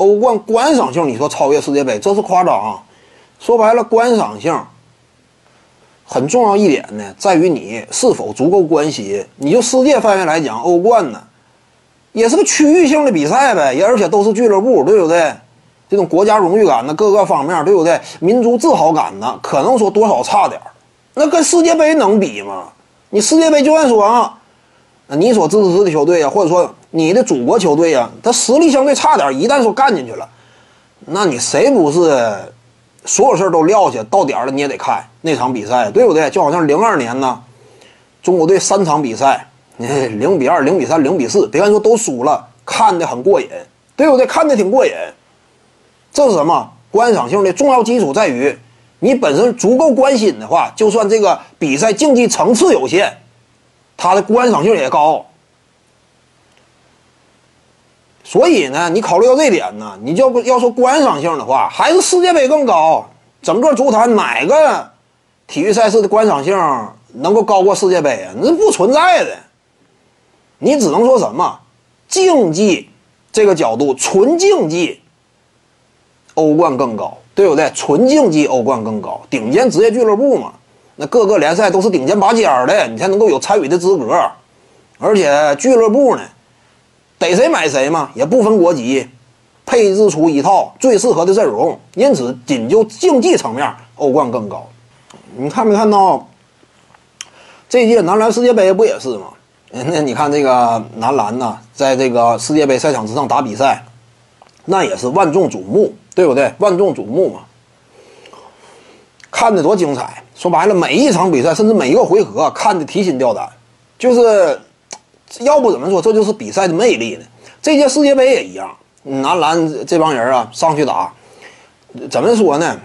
欧冠观赏性，你说超越世界杯，这是夸张。说白了，观赏性很重要一点呢，在于你是否足够关心。你就世界范围来讲，欧冠呢，也是个区域性的比赛呗，也而且都是俱乐部，对不对？这种国家荣誉感呢，各个方面，对不对？民族自豪感呢，可能说多少差点那跟世界杯能比吗？你世界杯就算说啊，你所支持的球队啊，或者说你的祖国球队啊，他实力相对差点一旦说干进去了，那你谁不是所有事都撂下，到点了你也得看那场比赛，对不对？就好像零二年呢，中国队三场比赛，零比二、零比三、零比四，别看说都输了，看的很过瘾，对不对？看的挺过瘾。这是什么？观赏性的重要基础在于。你本身足够关心的话，就算这个比赛竞技层次有限，它的观赏性也高。所以呢，你考虑到这点呢，你就要说观赏性的话，还是世界杯更高。整个足坛哪个体育赛事的观赏性能够高过世界杯啊？那不存在的。你只能说什么竞技这个角度，纯竞技，欧冠更高。对不对？纯竞技欧冠更高，顶尖职业俱乐部嘛，那各个联赛都是顶尖拔尖的，你才能够有参与的资格。而且俱乐部呢，逮谁买谁嘛，也不分国籍，配置出一套最适合的阵容。因此，仅就竞技层面，欧冠更高。你看没看到这届男篮世界杯不也是吗？那你看这个男篮呢，在这个世界杯赛场之上打比赛，那也是万众瞩目。对不对？万众瞩目嘛，看的多精彩！说白了，每一场比赛，甚至每一个回合，看的提心吊胆。就是要不怎么说，这就是比赛的魅力呢？这届世界杯也一样，男篮这帮人啊，上去打，怎么说呢？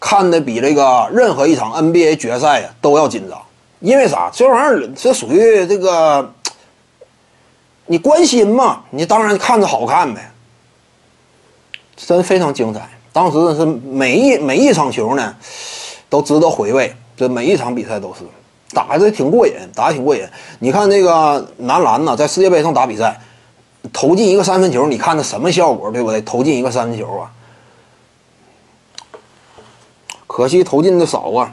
看的比这个任何一场 NBA 决赛呀都要紧张。因为啥？这玩意儿这属于这个，你关心嘛？你当然看着好看呗。真非常精彩，当时是每一每一场球呢，都值得回味。这每一场比赛都是打的挺过瘾，打的挺过瘾。你看那个男篮呢，在世界杯上打比赛，投进一个三分球，你看那什么效果，对不对？投进一个三分球啊，可惜投进的少啊。